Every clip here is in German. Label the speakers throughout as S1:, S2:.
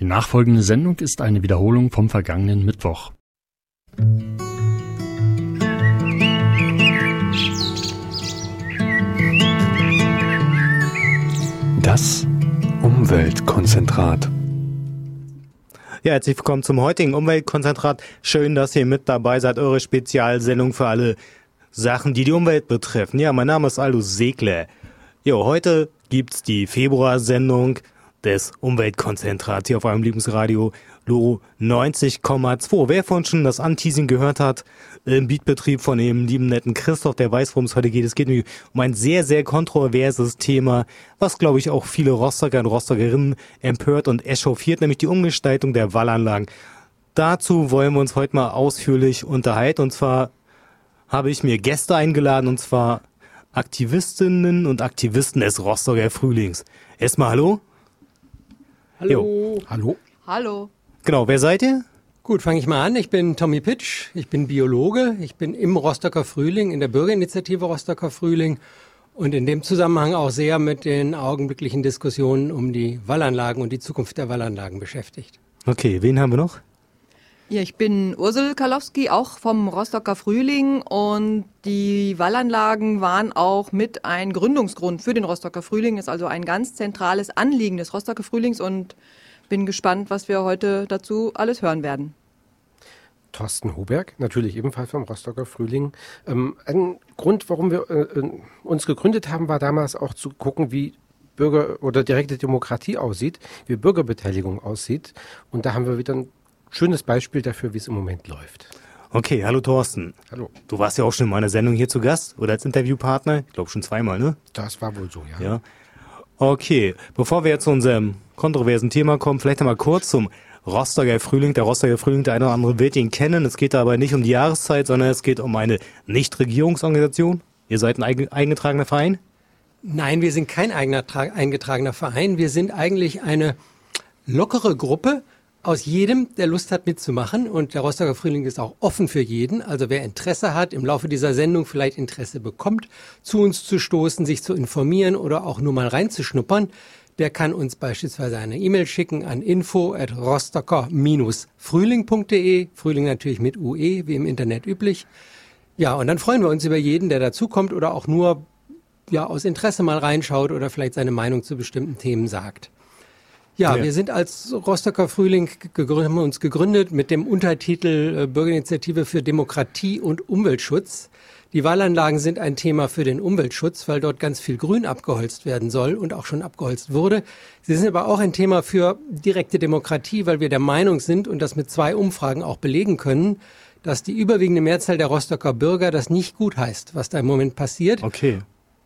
S1: Die nachfolgende Sendung ist eine Wiederholung vom vergangenen Mittwoch.
S2: Das Umweltkonzentrat.
S3: Ja, herzlich willkommen zum heutigen Umweltkonzentrat. Schön, dass ihr mit dabei seid. Eure Spezialsendung für alle Sachen, die die Umwelt betreffen. Ja, mein Name ist Aldous Segler. Jo, heute gibt's die Februarsendung des Umweltkonzentrats hier auf eurem Lieblingsradio Loro 90,2. Wer von schon das Anteasing gehört hat im Beatbetrieb von dem lieben netten Christoph, der weiß, worum es heute geht. Es geht um ein sehr, sehr kontroverses Thema, was glaube ich auch viele Rostocker und Rostockerinnen empört und echauffiert, nämlich die Umgestaltung der Wallanlagen. Dazu wollen wir uns heute mal ausführlich unterhalten und zwar habe ich mir Gäste eingeladen und zwar Aktivistinnen und Aktivisten des Rostocker Frühlings. Erstmal hallo.
S4: Hallo. Jo.
S1: Hallo.
S4: Hallo.
S3: Genau, wer seid ihr?
S4: Gut, fange ich mal an. Ich bin Tommy Pitsch, ich bin Biologe, ich bin im Rostocker Frühling, in der Bürgerinitiative Rostocker Frühling und in dem Zusammenhang auch sehr mit den augenblicklichen Diskussionen um die Wallanlagen und die Zukunft der Wallanlagen beschäftigt.
S3: Okay, wen haben wir noch?
S5: Ja, ich bin Ursel Kalowski, auch vom Rostocker Frühling und die Wallanlagen waren auch mit ein Gründungsgrund für den Rostocker Frühling, ist also ein ganz zentrales Anliegen des Rostocker Frühlings und bin gespannt, was wir heute dazu alles hören werden.
S6: Thorsten Hoberg, natürlich ebenfalls vom Rostocker Frühling. Ähm, ein Grund, warum wir äh, äh uns gegründet haben, war damals auch zu gucken, wie Bürger- oder direkte Demokratie aussieht, wie Bürgerbeteiligung aussieht. Und da haben wir wieder ein schönes Beispiel dafür, wie es im Moment läuft.
S3: Okay, hallo Thorsten.
S6: Hallo.
S3: Du warst ja auch schon in meiner Sendung hier zu Gast oder als Interviewpartner. Ich glaube schon zweimal, ne?
S6: Das war wohl so, ja.
S3: Ja. Okay, bevor wir jetzt zu unserem kontroversen Thema kommen, vielleicht einmal kurz zum Rostocker Frühling. Der Rostocker Frühling, der eine oder andere wird ihn kennen. Es geht dabei nicht um die Jahreszeit, sondern es geht um eine Nichtregierungsorganisation. Ihr seid ein eingetragener Verein?
S4: Nein, wir sind kein eigener, eingetragener Verein. Wir sind eigentlich eine lockere Gruppe aus jedem, der Lust hat mitzumachen. Und der Rostocker Frühling ist auch offen für jeden. Also wer Interesse hat, im Laufe dieser Sendung vielleicht Interesse bekommt, zu uns zu stoßen, sich zu informieren oder auch nur mal reinzuschnuppern, der kann uns beispielsweise eine E-Mail schicken an info at rostocker-frühling.de. Frühling natürlich mit UE, wie im Internet üblich. Ja, und dann freuen wir uns über jeden, der dazukommt oder auch nur ja, aus Interesse mal reinschaut oder vielleicht seine Meinung zu bestimmten Themen sagt. Ja, ja, wir sind als Rostocker Frühling gegründet, haben uns gegründet mit dem Untertitel äh, Bürgerinitiative für Demokratie und Umweltschutz. Die Wallanlagen sind ein Thema für den Umweltschutz, weil dort ganz viel Grün abgeholzt werden soll und auch schon abgeholzt wurde. Sie sind aber auch ein Thema für direkte Demokratie, weil wir der Meinung sind und das mit zwei Umfragen auch belegen können, dass die überwiegende Mehrzahl der Rostocker Bürger das nicht gut heißt, was da im Moment passiert.
S3: Okay.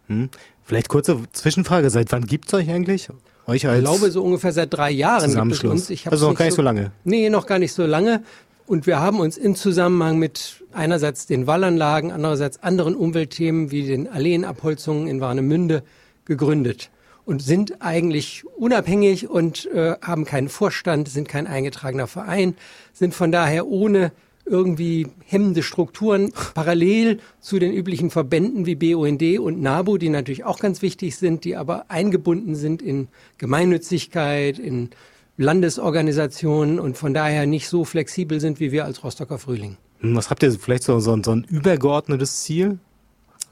S3: Hm. Vielleicht kurze Zwischenfrage. Seit wann gibt's euch eigentlich?
S4: Euch als ich glaube, so ungefähr seit drei Jahren
S3: gibt es uns. Ich also noch gar nicht so, so lange?
S4: Nee, noch gar nicht so lange. Und wir haben uns in Zusammenhang mit einerseits den Wallanlagen, andererseits anderen Umweltthemen wie den Alleenabholzungen in Warnemünde gegründet und sind eigentlich unabhängig und äh, haben keinen Vorstand, sind kein eingetragener Verein, sind von daher ohne irgendwie hemmende Strukturen parallel zu den üblichen Verbänden wie BUND und NABU, die natürlich auch ganz wichtig sind, die aber eingebunden sind in Gemeinnützigkeit, in Landesorganisationen und von daher nicht so flexibel sind wie wir als Rostocker Frühling.
S3: Hm, was habt ihr vielleicht so, so, so ein übergeordnetes Ziel?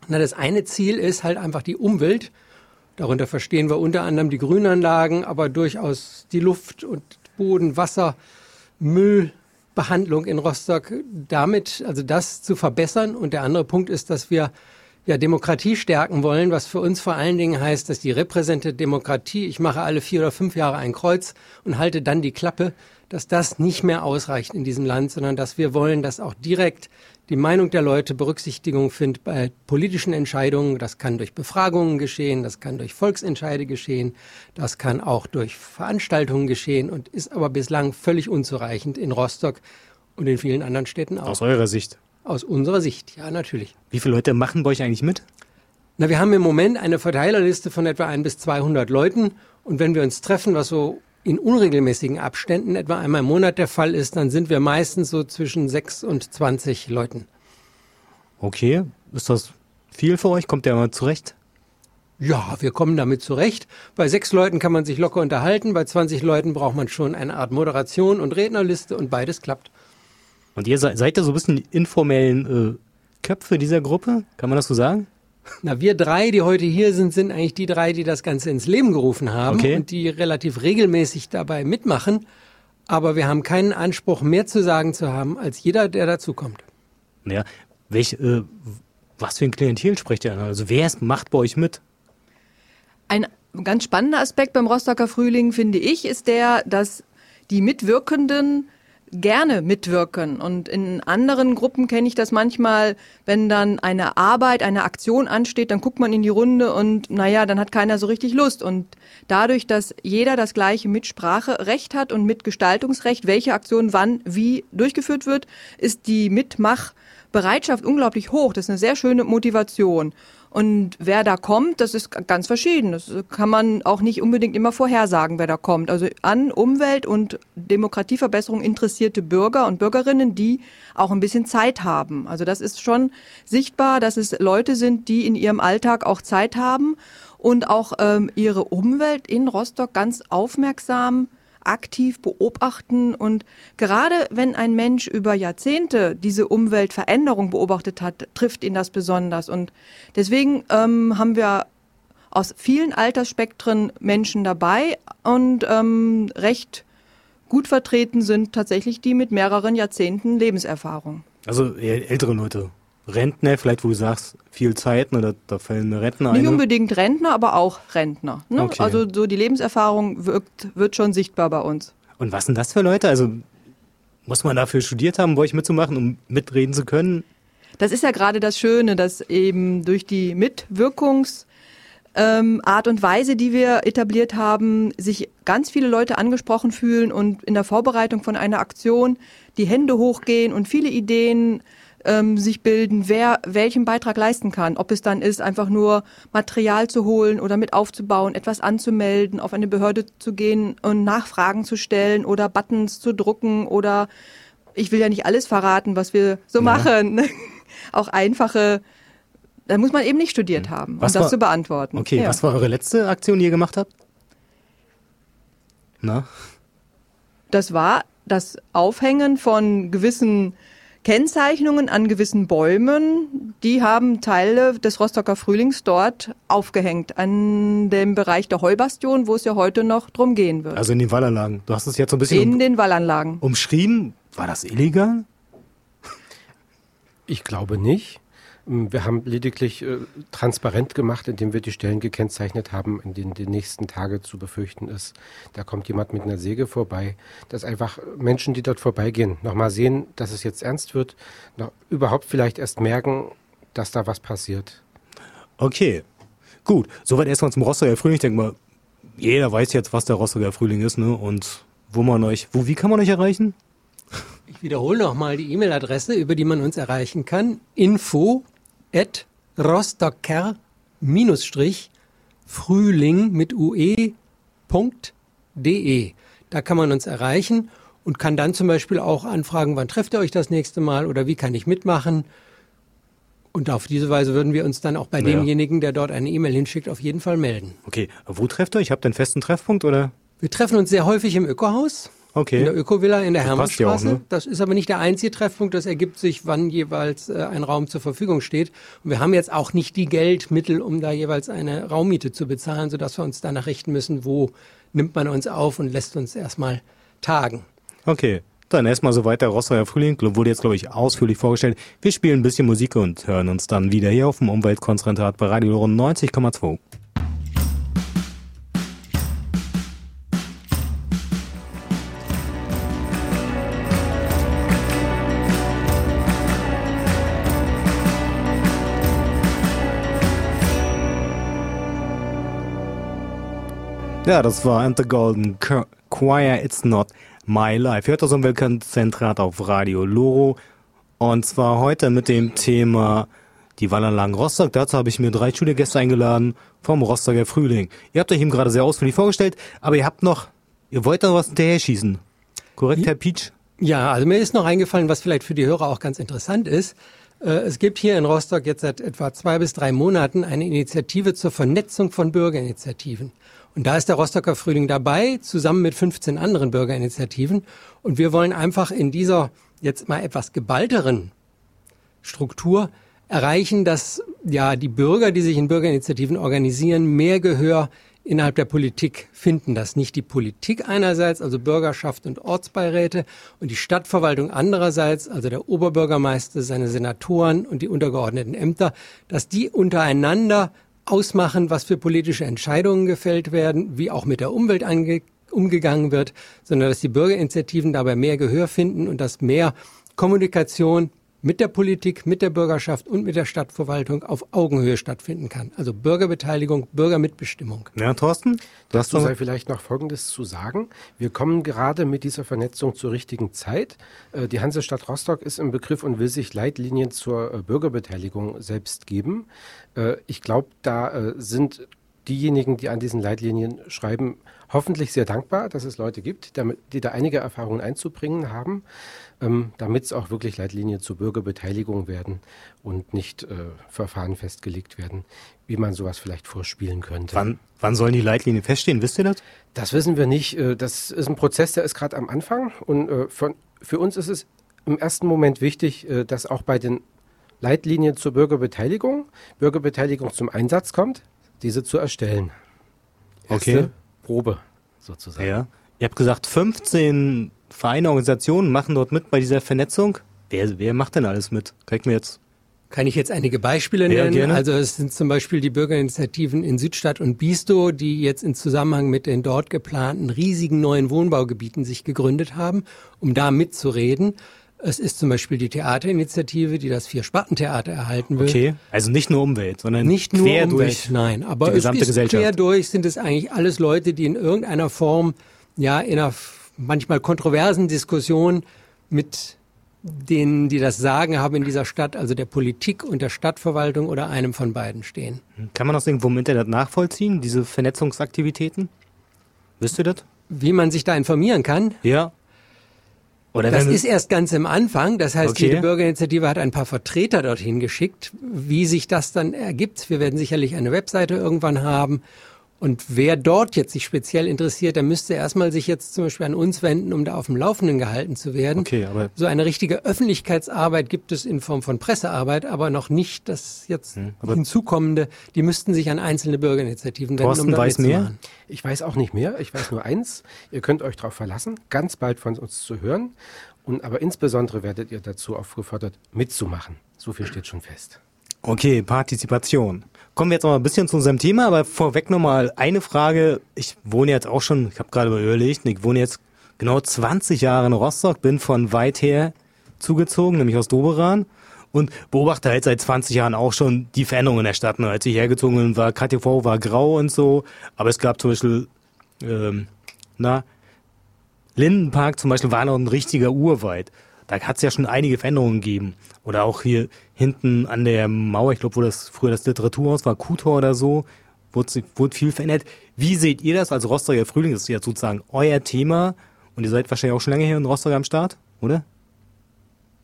S4: Na, das eine Ziel ist halt einfach die Umwelt. Darunter verstehen wir unter anderem die Grünanlagen, aber durchaus die Luft und Boden, Wasser, Müll, Behandlung in Rostock damit, also das zu verbessern. Und der andere Punkt ist, dass wir ja Demokratie stärken wollen, was für uns vor allen Dingen heißt, dass die repräsentative Demokratie, ich mache alle vier oder fünf Jahre ein Kreuz und halte dann die Klappe, dass das nicht mehr ausreicht in diesem Land, sondern dass wir wollen, dass auch direkt die Meinung der Leute Berücksichtigung findet bei politischen Entscheidungen. Das kann durch Befragungen geschehen, das kann durch Volksentscheide geschehen, das kann auch durch Veranstaltungen geschehen und ist aber bislang völlig unzureichend in Rostock und in vielen anderen Städten auch.
S3: Aus eurer Sicht?
S4: Aus unserer Sicht, ja, natürlich.
S3: Wie viele Leute machen bei euch eigentlich mit?
S4: Na, wir haben im Moment eine Verteilerliste von etwa ein bis 200 Leuten. Und wenn wir uns treffen, was so in unregelmäßigen Abständen etwa einmal im Monat der Fall ist, dann sind wir meistens so zwischen 6 und 20 Leuten.
S3: Okay, ist das viel für euch? Kommt der mal zurecht?
S4: Ja, wir kommen damit zurecht. Bei sechs Leuten kann man sich locker unterhalten, bei 20 Leuten braucht man schon eine Art Moderation und Rednerliste und beides klappt.
S3: Und ihr seid, seid ihr so ein bisschen die informellen äh, Köpfe dieser Gruppe? Kann man das so sagen?
S4: Na, wir drei, die heute hier sind, sind eigentlich die drei, die das Ganze ins Leben gerufen haben
S3: Okay.
S4: und die relativ regelmäßig dabei mitmachen. Aber wir haben keinen Anspruch, mehr zu sagen zu haben, als jeder, der dazukommt.
S3: Ja, welch, äh, was für ein Klientel spricht ihr an? Also wer ist, macht bei euch mit?
S5: Ein ganz spannender Aspekt beim Rostocker Frühling, finde ich, ist der, dass die Mitwirkenden gerne mitwirken. Und in anderen Gruppen kenne ich das manchmal, wenn dann eine Arbeit, eine Aktion ansteht, dann guckt man in die Runde und naja, dann hat keiner so richtig Lust. Und dadurch, dass jeder das gleiche Mitspracherecht hat und Mitgestaltungsrecht, welche Aktion wann wie durchgeführt wird, ist die Mitmachbereitschaft unglaublich hoch. Das ist eine sehr schöne Motivation. Und wer da kommt, das ist ganz verschieden. Das kann man auch nicht unbedingt immer vorhersagen, wer da kommt. Also an Umwelt- und Demokratieverbesserung interessierte Bürger und Bürgerinnen, die auch ein bisschen Zeit haben. Also das ist schon sichtbar, dass es Leute sind, die in ihrem Alltag auch Zeit haben und auch ähm, ihre Umwelt in Rostock ganz aufmerksam aktiv beobachten und gerade wenn ein Mensch über Jahrzehnte diese Umweltveränderung beobachtet hat, trifft ihn das besonders und deswegen ähm, haben wir aus vielen Altersspektren Menschen dabei und ähm, recht gut vertreten sind tatsächlich die mit mehreren Jahrzehnten Lebenserfahrung.
S3: Also ältere Leute. Rentner, vielleicht wo du sagst, viel Zeit, ne, da, da fallen Rentner
S5: Nicht
S3: ein.
S5: unbedingt Rentner, aber auch Rentner. Ne?
S3: Okay.
S5: Also so die Lebenserfahrung wirkt, wird schon sichtbar bei uns.
S3: Und was sind das für Leute? Also muss man dafür studiert haben, bei euch mitzumachen, um mitreden zu können?
S5: Das ist ja gerade das Schöne, dass eben durch die Mitwirkungs ähm, Art und Weise, die wir etabliert haben, sich ganz viele Leute angesprochen fühlen und in der Vorbereitung von einer Aktion die Hände hochgehen und viele Ideen ähm, sich bilden, wer welchen Beitrag leisten kann. Ob es dann ist, einfach nur Material zu holen oder mit aufzubauen, etwas anzumelden, auf eine Behörde zu gehen und Nachfragen zu stellen oder Buttons zu drucken oder ich will ja nicht alles verraten, was wir so machen. Auch einfache, da muss man eben nicht studiert haben, um
S3: Was
S5: das
S3: war-
S5: zu beantworten.
S3: Okay,
S5: ja.
S3: was war eure letzte Aktion, die ihr gemacht habt? Na?
S5: Das war das Aufhängen von gewissen Kennzeichnungen an gewissen Bäumen. Die haben Teile des Rostocker Frühlings dort aufgehängt, an dem Bereich der Heubastion, wo es ja heute noch drum gehen wird.
S3: Also in den Wallanlagen. Du hast es jetzt so ein bisschen
S5: in
S3: um,
S5: den Wallanlagen.
S3: umschrieben. War das illegal?
S6: Ich glaube nicht. Ähm, Wir haben lediglich äh, transparent gemacht, indem wir die Stellen gekennzeichnet haben, in denen die nächsten Tage zu befürchten ist. Da kommt jemand mit einer Säge vorbei, dass einfach Menschen, die dort vorbeigehen, nochmal sehen, dass es jetzt ernst wird, noch überhaupt vielleicht erst merken, dass da was passiert.
S3: Okay, gut. Soweit erstmal zum Rostocker Frühling. Ich denke mal, jeder weiß jetzt, was der Rostocker Frühling ist, ne? Und wo man euch, wo, wie kann man euch erreichen?
S4: Ich wiederhole nochmal die E-Mail-Adresse, über die man uns erreichen kann. Info at rostocker Strich Frühling mit ue Punkt de. Da kann man uns erreichen und kann dann zum Beispiel auch anfragen, wann trefft ihr euch das nächste Mal oder wie kann ich mitmachen. Und auf diese Weise würden wir uns dann auch bei
S3: Ja.
S4: demjenigen, der dort eine E-Mail hinschickt, auf jeden Fall melden.
S3: Okay, wo trefft ihr euch? Habt ihr einen festen Treffpunkt oder?
S4: Wir treffen uns sehr häufig im Ökohaus.
S3: Okay.
S4: In der Ökovilla in der
S3: Das auch,
S4: Hermannstraße.
S3: ne?
S4: Das ist aber nicht der einzige Treffpunkt. Das ergibt sich, wann jeweils äh, ein Raum zur Verfügung steht. Und wir haben jetzt auch nicht die Geldmittel, um da jeweils eine Raummiete zu bezahlen, sodass wir uns danach richten müssen, wo nimmt man uns auf und lässt uns erstmal tagen.
S3: Okay. Dann erstmal soweit der Rostocker Frühling. Wurde jetzt, glaube ich, ausführlich vorgestellt. Wir spielen ein bisschen Musik und hören uns dann wieder hier auf dem Umweltkonzentrat bei Radio Loren 90,2. Ja, das war And the Golden Cho- Choir, It's Not My Life. Hört das Umweltkonzentrat auf Radio Loro. Und zwar heute mit dem Thema die Wallanlagen Rostock. Dazu habe ich mir drei Studiogäste eingeladen vom Rostocker Frühling. Ihr habt euch eben gerade sehr ausführlich vorgestellt, aber ihr habt noch, ihr wollt noch was hinterher schießen. Korrekt, Herr Peach?
S4: Ja, also mir ist noch eingefallen, was vielleicht für die Hörer auch ganz interessant ist. Äh, es gibt hier in Rostock jetzt seit etwa zwei bis drei Monaten eine Initiative zur Vernetzung von Bürgerinitiativen. Und da ist der Rostocker Frühling dabei, zusammen mit 15 anderen Bürgerinitiativen. Und wir wollen einfach in dieser jetzt mal etwas geballteren Struktur erreichen, dass ja die Bürger, die sich in Bürgerinitiativen organisieren, mehr Gehör innerhalb der Politik finden, dass nicht die Politik einerseits, also Bürgerschaft und Ortsbeiräte und die Stadtverwaltung andererseits, also der Oberbürgermeister, seine Senatoren und die untergeordneten Ämter, dass die untereinander ausmachen, was für politische Entscheidungen gefällt werden, wie auch mit der Umwelt umgegangen wird, sondern dass die Bürgerinitiativen dabei mehr Gehör finden und dass mehr Kommunikation mit der Politik, mit der Bürgerschaft und mit der Stadtverwaltung auf Augenhöhe stattfinden kann. Also Bürgerbeteiligung, Bürgermitbestimmung.
S3: Ja, Thorsten?
S6: Dazu sei vielleicht noch Folgendes zu sagen. Wir kommen gerade mit dieser Vernetzung zur richtigen Zeit. Äh, die Hansestadt Rostock ist im Begriff und will sich Leitlinien zur äh, Bürgerbeteiligung selbst geben. Äh, ich glaube, da sind diejenigen, die an diesen Leitlinien schreiben, hoffentlich sehr dankbar, dass es Leute gibt, die da einige Erfahrungen einzubringen haben ähm, damit es auch wirklich Leitlinien zur Bürgerbeteiligung werden und nicht äh, Verfahren festgelegt werden, wie man sowas vielleicht vorspielen könnte.
S3: Wann, wann sollen die Leitlinien feststehen? Wisst ihr das?
S6: Das wissen wir nicht. Äh, das ist ein Prozess, der ist gerade am Anfang und äh, von, für uns ist es im ersten Moment wichtig, äh, dass auch bei den Leitlinien zur Bürgerbeteiligung Bürgerbeteiligung zum Einsatz kommt, diese zu erstellen.
S3: Erste okay.
S6: Probe sozusagen.
S3: Ja. Ihr habt gesagt, 15 Vereine, Organisationen machen dort mit bei dieser Vernetzung. Wer, wer macht denn alles mit? Kriegt mir jetzt
S4: kann ich jetzt einige Beispiele nennen? Ja, also es sind zum Beispiel die Bürgerinitiativen in Südstadt und Bisto, die jetzt in Zusammenhang mit den dort geplanten riesigen neuen Wohnbaugebieten sich gegründet haben, um da mitzureden. Es ist zum Beispiel die Theaterinitiative, die das Vier-Sparten-Theater erhalten will.
S3: Okay, also nicht nur Umwelt, sondern
S4: nicht nur
S3: quer
S4: Umwelt,
S3: durch
S4: nein, aber die gesamte es ist Gesellschaft. quer durch sind es eigentlich alles Leute, die in irgendeiner Form ja in einer manchmal kontroversen Diskussionen mit denen, die das Sagen haben in dieser Stadt, also der Politik und der Stadtverwaltung oder einem von beiden stehen.
S3: Kann man das irgendwo im Internet nachvollziehen, diese Vernetzungsaktivitäten? Wisst ihr das?
S4: Wie man sich da informieren kann?
S3: Ja.
S4: Oder das ist erst ganz im Anfang. Das heißt, okay. jede Bürgerinitiative hat ein paar Vertreter dorthin geschickt. Wie sich das dann ergibt, wir werden sicherlich eine Webseite irgendwann haben und wer dort jetzt sich speziell interessiert, der müsste erstmal sich jetzt zum Beispiel an uns wenden, um da auf dem Laufenden gehalten zu werden.
S3: Okay, aber
S4: so eine richtige Öffentlichkeitsarbeit gibt es in Form von Pressearbeit, aber noch nicht das jetzt hm, hinzukommende. Die müssten sich an einzelne Bürgerinitiativen
S3: wenden, Thorsten um weiß mehr.
S6: Ich weiß auch nicht mehr. Ich weiß nur eins. Ihr könnt euch darauf verlassen, ganz bald von uns zu hören. Und aber insbesondere werdet ihr dazu aufgefordert, mitzumachen. So viel steht schon fest.
S3: Okay, Partizipation. Kommen wir jetzt noch ein bisschen zu unserem Thema, aber vorweg noch mal eine Frage. Ich wohne jetzt auch schon, ich habe gerade überlegt, ich wohne jetzt genau 20 Jahre in Rostock, bin von weit her zugezogen, nämlich aus Doberan und beobachte halt seit 20 Jahren auch schon die Veränderungen in der Stadt. Ne? Als ich hergezogen bin, war KTV war grau und so, aber es gab zum Beispiel, ähm, na, Lindenpark zum Beispiel war noch ein richtiger Urwald. Da hat es ja schon einige Veränderungen gegeben. Oder auch hier hinten an der Mauer, ich glaube, wo das früher das Literaturhaus war, Kutor oder so, wurde, wurde viel verändert. Wie seht ihr das als Rostocker Frühling? Das ist ja sozusagen euer Thema. Und ihr seid wahrscheinlich auch schon lange hier in Rostock am Start, oder?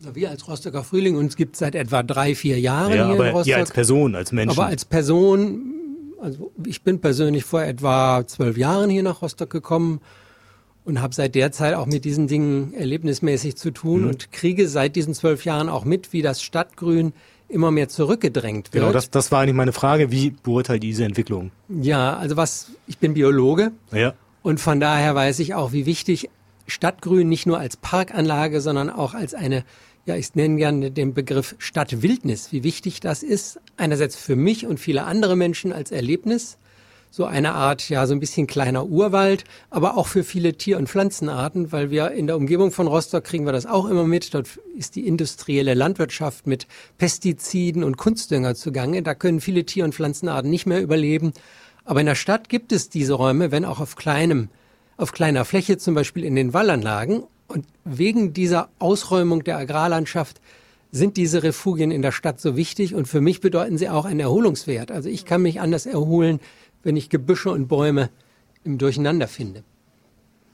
S4: Wir als Rostocker Frühling, uns gibt es seit etwa drei, vier Jahren ja, hier
S3: aber
S4: in Rostock.
S3: Ihr als Person, als Mensch.
S4: Aber als Person, also ich bin persönlich vor etwa zwölf Jahren hier nach Rostock gekommen und habe seit der Zeit auch mit diesen Dingen erlebnismäßig zu tun mhm. und kriege seit diesen zwölf Jahren auch mit, wie das Stadtgrün immer mehr zurückgedrängt wird.
S3: Genau, das, das war eigentlich meine Frage. Wie beurteilt diese Entwicklung?
S4: Ja, also was, ich bin Biologe.
S3: Ja.
S4: Und von daher weiß ich auch, wie wichtig Stadtgrün nicht nur als Parkanlage, sondern auch als eine, ja, ich nenne gerne den Begriff Stadtwildnis, wie wichtig das ist. Einerseits für mich und viele andere Menschen als Erlebnis so eine Art, ja, so ein bisschen kleiner Urwald, aber auch für viele Tier- und Pflanzenarten, weil wir in der Umgebung von Rostock kriegen wir das auch immer mit. Dort ist die industrielle Landwirtschaft mit Pestiziden und Kunstdünger zugange. Da können viele Tier- und Pflanzenarten nicht mehr überleben. Aber in der Stadt gibt es diese Räume, wenn auch auf kleinem, auf kleiner Fläche, zum Beispiel in den Wallanlagen. Und wegen dieser Ausräumung der Agrarlandschaft sind diese Refugien in der Stadt so wichtig und für mich bedeuten sie auch einen Erholungswert. Also ich kann mich anders erholen, wenn ich Gebüsche und Bäume im Durcheinander finde.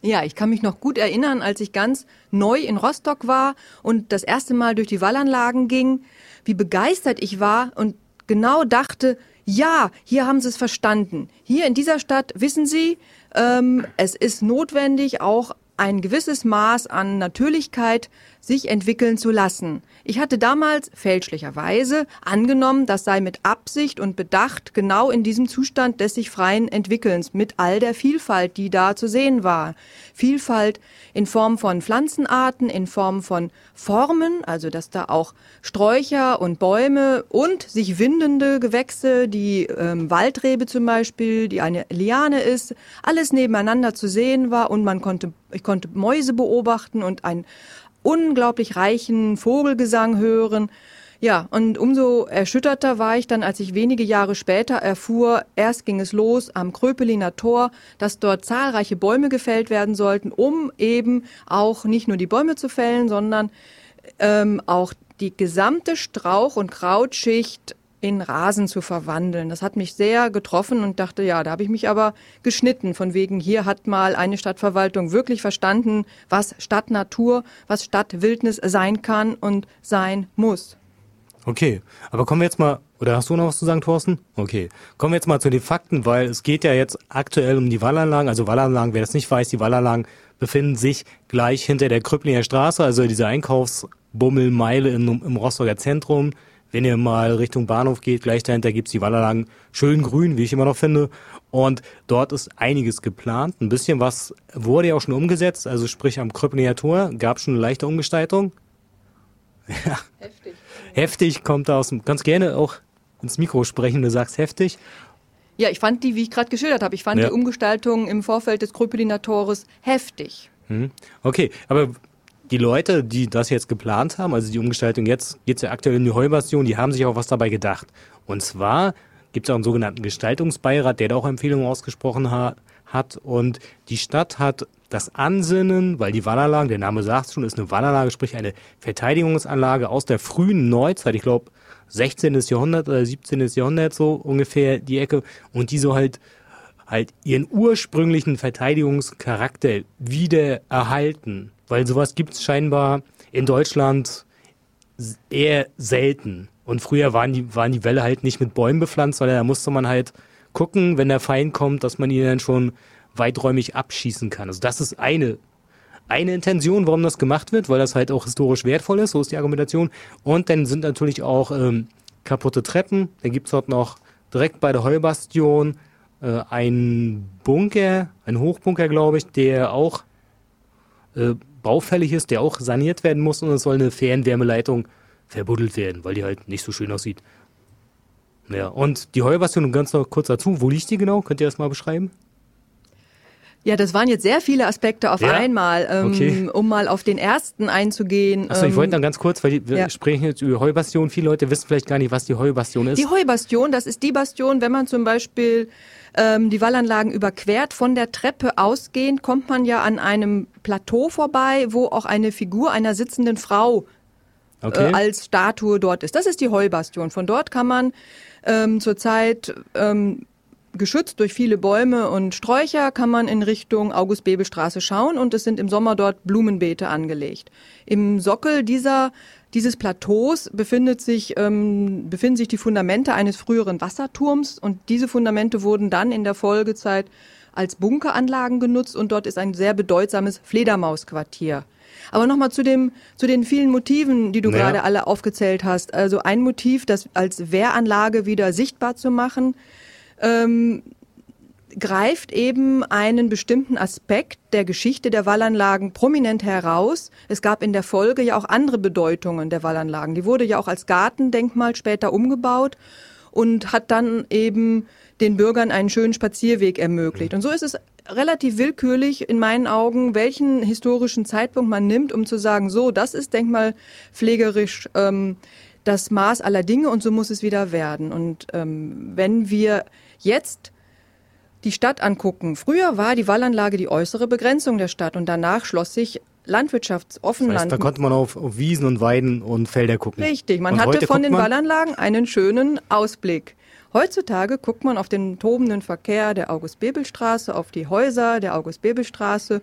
S5: Ja, ich kann mich noch gut erinnern, als ich ganz neu in Rostock war und das erste Mal durch die Wallanlagen ging, wie begeistert ich war und genau dachte, ja, hier haben sie es verstanden. Hier in dieser Stadt wissen sie, ähm, es ist notwendig, auch ein gewisses Maß an Natürlichkeit sich entwickeln zu lassen. Ich hatte damals fälschlicherweise angenommen, das sei mit Absicht und Bedacht genau in diesem Zustand des sich freien Entwickelns mit all der Vielfalt, die da zu sehen war. Vielfalt in Form von Pflanzenarten, in Form von Formen, also dass da auch Sträucher und Bäume und sich windende Gewächse, die ähm, Waldrebe zum Beispiel, die eine Liane ist, alles nebeneinander zu sehen war und man konnte, ich konnte Mäuse beobachten und ein unglaublich reichen Vogelgesang hören. Ja, und umso erschütterter war ich dann, als ich wenige Jahre später erfuhr, erst ging es los am Kröpeliner Tor, dass dort zahlreiche Bäume gefällt werden sollten, um eben auch nicht nur die Bäume zu fällen, sondern ähm, auch die gesamte Strauch- und Krautschicht in Rasen zu verwandeln. Das hat mich sehr getroffen und dachte, ja, da habe ich mich aber geschnitten. Von wegen, hier hat mal eine Stadtverwaltung wirklich verstanden, was Stadtnatur, was Stadtwildnis sein kann und sein muss.
S3: Okay, aber kommen wir jetzt mal, oder hast du noch was zu sagen, Thorsten? Okay, kommen wir jetzt mal zu den Fakten, weil es geht ja jetzt aktuell um die Wallanlagen. Also Wallanlagen, wer das nicht weiß, die Wallanlagen befinden sich gleich hinter der Krüpplinger Straße, also diese Einkaufsbummelmeile im, im Rostocker Zentrum. Wenn ihr mal Richtung Bahnhof geht, gleich dahinter gibt's die Wallerlagen schön grün, wie ich immer noch finde. Und dort ist einiges geplant. Ein bisschen was wurde ja auch schon umgesetzt. Also sprich am Kröppener Tor gab schon eine leichte Umgestaltung. Ja. Heftig. Heftig kommt da aus dem, ganz gerne auch ins Mikro sprechen, du sagst heftig.
S5: Ja, ich fand die, wie ich gerade geschildert habe, ich fand ja. die Umgestaltung im Vorfeld des Kröpeliner Tores heftig.
S3: Hm. Okay, aber die Leute, die das jetzt geplant haben, also die Umgestaltung jetzt, geht's ja aktuell in die Heubastion, die haben sich auch was dabei gedacht. Und zwar gibt es auch einen sogenannten Gestaltungsbeirat, der da auch Empfehlungen ausgesprochen ha hat. Und die Stadt hat das Ansinnen, weil die Wallanlage, der Name sagt schon, ist eine Wallanlage, sprich eine Verteidigungsanlage aus der frühen Neuzeit, ich glaube 16. Jahrhundert oder 17. Jahrhundert so ungefähr die Ecke und die so halt halt ihren ursprünglichen Verteidigungscharakter wieder erhalten. Weil sowas gibt es scheinbar in Deutschland eher selten. Und früher waren die, waren die Wälle halt nicht mit Bäumen bepflanzt, sondern da musste man halt gucken, wenn der Feind kommt, dass man ihn dann schon weiträumig abschießen kann. Also das ist eine, eine Intention, warum das gemacht wird, weil das halt auch historisch wertvoll ist, so ist die Argumentation. Und dann sind natürlich auch ähm, kaputte Treppen. Dann gibt's dort noch direkt bei der Heubastion äh, ein Bunker, ein Hochbunker, glaube ich, der auch äh, baufällig ist, der auch saniert werden muss und es soll eine Fernwärmeleitung verbuddelt werden, weil die halt nicht so schön aussieht. Ja, und die Heubastion, ganz noch kurz dazu, wo liegt die genau? Könnt ihr das mal beschreiben?
S5: Ja, das waren jetzt sehr viele Aspekte auf ja? einmal, ähm, okay. um mal auf den ersten einzugehen.
S3: Achso, ich wollte dann ähm, ganz kurz, weil wir ja. sprechen jetzt über Heubastion. Viele Leute wissen vielleicht gar nicht, was die Heubastion ist.
S5: Die Heubastion, das ist die Bastion, wenn man zum Beispiel ähm, die Wallanlagen überquert. Von der Treppe ausgehend kommt man ja an einem Plateau vorbei, wo auch eine Figur einer sitzenden Frau äh, okay. äh, als Statue dort ist. Das ist die Heubastion. Von dort kann man ähm, zurzeit ähm, geschützt durch viele Bäume und Sträucher kann man in Richtung August-Bebel-Straße schauen und es sind im Sommer dort Blumenbeete angelegt. Im Sockel dieser dieses Plateaus befindet sich, ähm, befinden sich die Fundamente eines früheren Wasserturms und diese Fundamente wurden dann in der Folgezeit als Bunkeranlagen genutzt und dort ist ein sehr bedeutsames Fledermausquartier. Aber nochmal zu dem, zu den vielen Motiven, die du naja. gerade alle aufgezählt hast. Also ein Motiv, das als Wehranlage wieder sichtbar zu machen, ähm, greift eben einen bestimmten Aspekt der Geschichte der Wallanlagen prominent heraus. Es gab in der Folge ja auch andere Bedeutungen der Wallanlagen. Die wurde ja auch als Gartendenkmal später umgebaut und hat dann eben den Bürgern einen schönen Spazierweg ermöglicht. Und so ist es relativ willkürlich in meinen Augen, welchen historischen Zeitpunkt man nimmt, um zu sagen, so, das ist denkmalpflegerisch ähm, das Maß aller Dinge und so muss es wieder werden. Und ähm, wenn wir jetzt die Stadt angucken. Früher war die Wallanlage die äußere Begrenzung der Stadt und danach schloss sich Landwirtschaftsoffenland. Das
S3: heißt, da konnte man auf, auf, Wiesen und Weiden und Felder gucken.
S5: Richtig, man und hatte von den Wallanlagen einen schönen Ausblick. Heutzutage guckt man auf den tobenden Verkehr der August-Bebel-Straße, auf die Häuser der August-Bebel-Straße,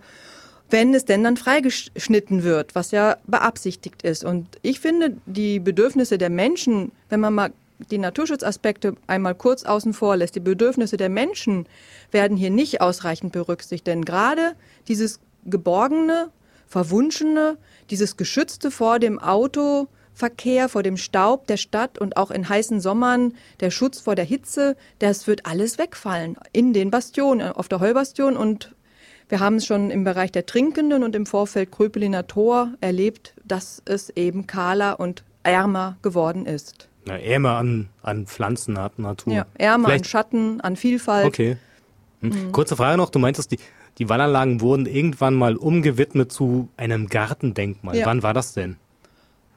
S5: wenn es denn dann freigeschnitten wird, was ja beabsichtigt ist. Und ich finde, die Bedürfnisse der Menschen, wenn man mal die Naturschutzaspekte einmal kurz außen vor lässt, die Bedürfnisse der Menschen werden hier nicht ausreichend berücksichtigt. Denn gerade dieses Geborgene, Verwunschene, dieses Geschützte vor dem Auto, Verkehr, vor dem Staub der Stadt und auch in heißen Sommern der Schutz vor der Hitze, das wird alles wegfallen in den Bastionen, auf der Heubastion und wir haben es schon im Bereich der Trinkenden und im Vorfeld Kröpeliner Tor erlebt, dass es eben kahler und ärmer geworden ist.
S3: Na, ärmer an, an Pflanzen, Natur.
S5: Ja, ärmer Vielleicht. an Schatten, an Vielfalt.
S3: Okay. Hm. Mhm. Kurze Frage noch, du meintest, die, die Wallanlagen wurden irgendwann mal umgewidmet zu einem Gartendenkmal. Ja. Wann war das denn?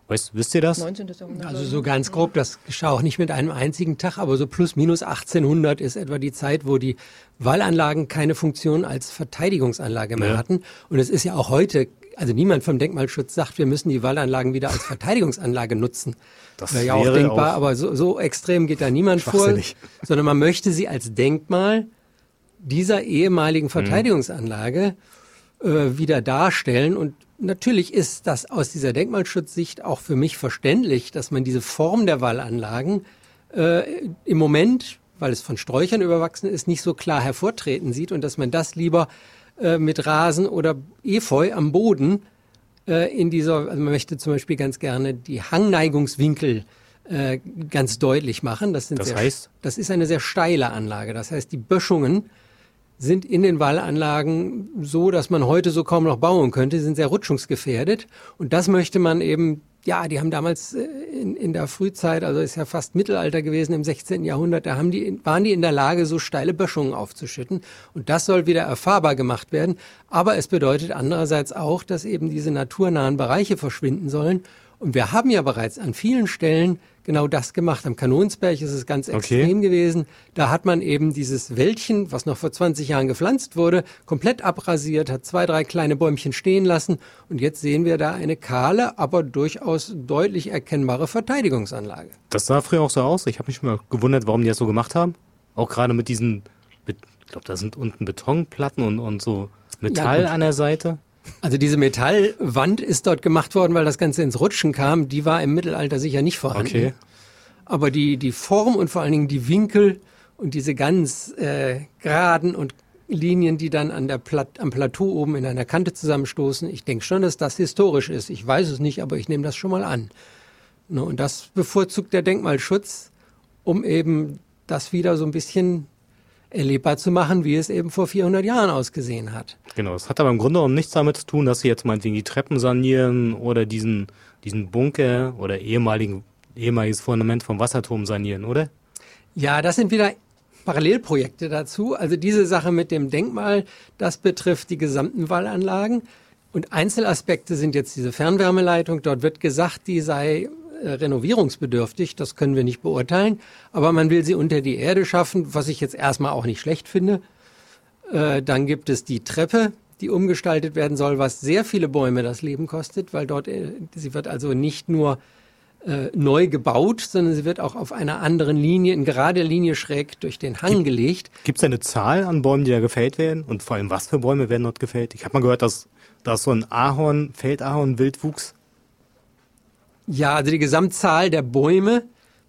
S3: Weißt, wisst ihr das? 19.
S4: Jahrhundert. Also so ganz grob, das geschah auch nicht mit einem einzigen Tag, aber so plus minus 1800 ist etwa die Zeit, wo die Wallanlagen keine Funktion als Verteidigungsanlage mehr ja. hatten. Und es ist ja auch heute, also niemand vom Denkmalschutz sagt, wir müssen die Wallanlagen wieder als Verteidigungsanlage nutzen. Das wäre ja auch denkbar, auch aber so, so extrem geht da niemand vor, sondern man möchte sie als Denkmal dieser ehemaligen mhm. Äh, wieder darstellen und natürlich ist das aus dieser Denkmalschutzsicht auch für mich verständlich, dass man diese Form der Wallanlagen äh, im Moment, weil es von Sträuchern überwachsen ist, nicht so klar hervortreten sieht und dass man das lieber äh, mit Rasen oder Efeu am Boden äh, in dieser, also man möchte zum Beispiel ganz gerne die Hangneigungswinkel äh, ganz deutlich machen. Das, sind
S3: das
S4: sehr,
S3: heißt?
S4: Das ist eine sehr steile Anlage. Das heißt, die Böschungen sind in den Wallanlagen so, dass man heute so kaum noch bauen könnte, Sie sind sehr rutschungsgefährdet. Und das möchte man eben, ja, die haben damals äh, in, in der Frühzeit, also ist ja fast Mittelalter gewesen im 16. Jahrhundert, da haben die, waren die in der Lage, so steile Böschungen aufzuschütten. Und das soll wieder erfahrbar gemacht werden. Aber es bedeutet andererseits auch, dass eben diese naturnahen Bereiche verschwinden sollen. Und wir haben ja bereits an vielen Stellen genau das gemacht. Am Kanonsberg ist es ganz extrem okay. gewesen. Da hat man eben dieses Wäldchen, was noch vor 20 Jahren gepflanzt wurde, komplett abrasiert, hat zwei, drei kleine Bäumchen stehen lassen. Und jetzt sehen wir da eine kahle, aber durchaus deutlich erkennbare Verteidigungsanlage.
S3: Das sah früher auch so aus. Ich habe mich mal gewundert, warum die das so gemacht haben. Auch gerade mit diesen, ich glaube, da sind unten Betonplatten und, und so Metall ja, an der Seite.
S4: Also diese Metallwand ist dort gemacht worden, weil das Ganze ins Rutschen kam. Die war im Mittelalter sicher nicht vorhanden. Okay. Aber die, die Form und vor allen Dingen die Winkel und diese ganz äh, geraden und Linien, die dann an der Plat am Plateau oben in einer Kante zusammenstoßen, ich denke schon, dass das historisch ist. Ich weiß es nicht, aber ich nehme das schon mal an. Ne, und das bevorzugt der Denkmalschutz, um eben das wieder so ein bisschen erlebbar zu machen, wie es eben vor 400 Jahren ausgesehen hat.
S3: Genau, es hat aber im Grunde genommen nichts damit zu tun, dass sie jetzt meinetwegen die Treppen sanieren oder diesen, diesen Bunker oder ehemaligen, ehemaliges Fundament vom Wasserturm sanieren, oder?
S4: Ja, das sind wieder Parallelprojekte dazu. Also diese Sache mit dem Denkmal, das betrifft die gesamten Wallanlagen. Und Einzelaspekte sind jetzt diese Fernwärmeleitung. Dort wird gesagt, die sei renovierungsbedürftig, das können wir nicht beurteilen, aber man will sie unter die Erde schaffen, was ich jetzt erstmal auch nicht schlecht finde. Äh, dann gibt es die Treppe, die umgestaltet werden soll, was sehr viele Bäume das Leben kostet, weil dort, äh, sie wird also nicht nur äh, neu gebaut, sondern sie wird auch auf einer anderen Linie, in gerade Linie schräg durch den Hang gelegt.
S3: Gibt es eine Zahl an Bäumen, die da gefällt werden? Und vor allem, was für Bäume werden dort gefällt? Ich habe mal gehört, dass, dass so ein Ahorn, Feldahorn, Wildwuchs
S4: ja, also die Gesamtzahl der Bäume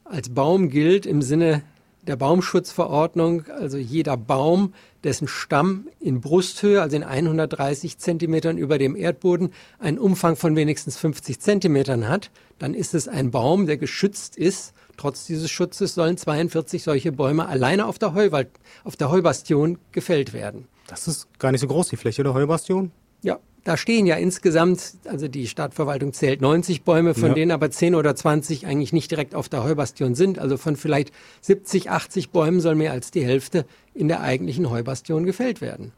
S4: als Baum gilt im Sinne der Baumschutzverordnung, also jeder Baum, dessen Stamm in Brusthöhe, also in 130 Zentimetern über dem Erdboden, einen Umfang von wenigstens 50 Zentimetern hat, dann ist es ein Baum, der geschützt ist. Trotz dieses Schutzes sollen 42 solche Bäume alleine auf der, Heuwald, auf der Heubastion gefällt werden.
S3: Das ist gar nicht so groß, die Fläche der Heubastion?
S4: Ja, da stehen ja insgesamt, also die Stadtverwaltung zählt 90 Bäume, von ja. denen aber 10 oder 20 eigentlich nicht direkt auf der Heubastion sind. Also von vielleicht 70, 80 Bäumen soll mehr als die Hälfte in der eigentlichen Heubastion gefällt werden.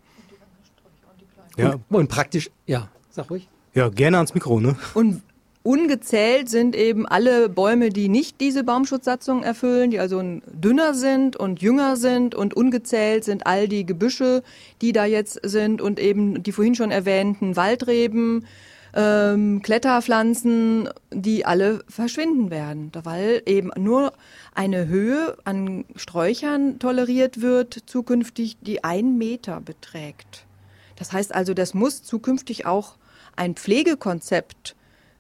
S4: Ja. Und, und praktisch, ja, sag ruhig.
S3: Ja, gerne ans Mikro, ne?
S5: Und Ungezählt sind eben alle Bäume, die nicht diese Baumschutzsatzung erfüllen, die also dünner sind und jünger sind. Und ungezählt sind all die Gebüsche, die da jetzt sind und eben die vorhin schon erwähnten Waldreben, ähm, Kletterpflanzen, die alle verschwinden werden, weil eben nur eine Höhe an Sträuchern toleriert wird, zukünftig die ein Meter beträgt. Das heißt also, das muss zukünftig auch ein Pflegekonzept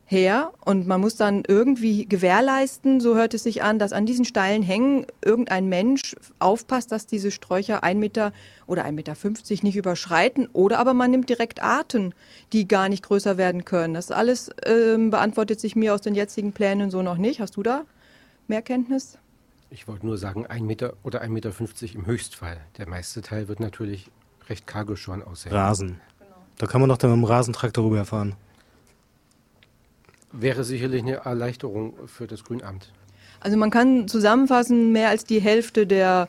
S5: her und man muss dann irgendwie gewährleisten, so hört es sich an, dass an diesen steilen Hängen irgendein Mensch aufpasst, dass diese Sträucher ein Meter oder ein Meter fünfzig nicht überschreiten oder aber man nimmt direkt Arten, die gar nicht größer werden können. Das alles ähm, beantwortet sich mir aus den jetzigen Plänen so noch nicht. Hast du da mehr Kenntnis?
S6: Ich wollte nur sagen, ein Meter oder ein Meter fünfzig im Höchstfall. Der meiste Teil wird natürlich recht karge schon aussehen.
S3: Rasen. Da kann man doch dann mit dem Rasentraktor rüberfahren.
S6: Wäre sicherlich eine Erleichterung für das Grünamt.
S5: Also man kann zusammenfassen, mehr als die Hälfte der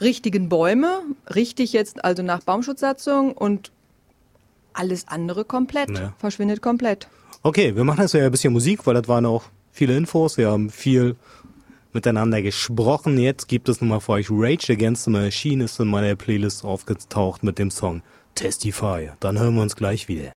S5: richtigen Bäume, richtig jetzt also nach Baumschutzsatzung und alles andere komplett,
S3: Ja.
S5: verschwindet komplett.
S3: Okay, wir machen jetzt ja ein bisschen Musik, weil das waren auch viele Infos. Wir haben viel miteinander gesprochen. Jetzt gibt es nochmal für euch Rage Against the Machine ist in meiner Playlist aufgetaucht mit dem Song Testify. Dann hören wir uns gleich wieder.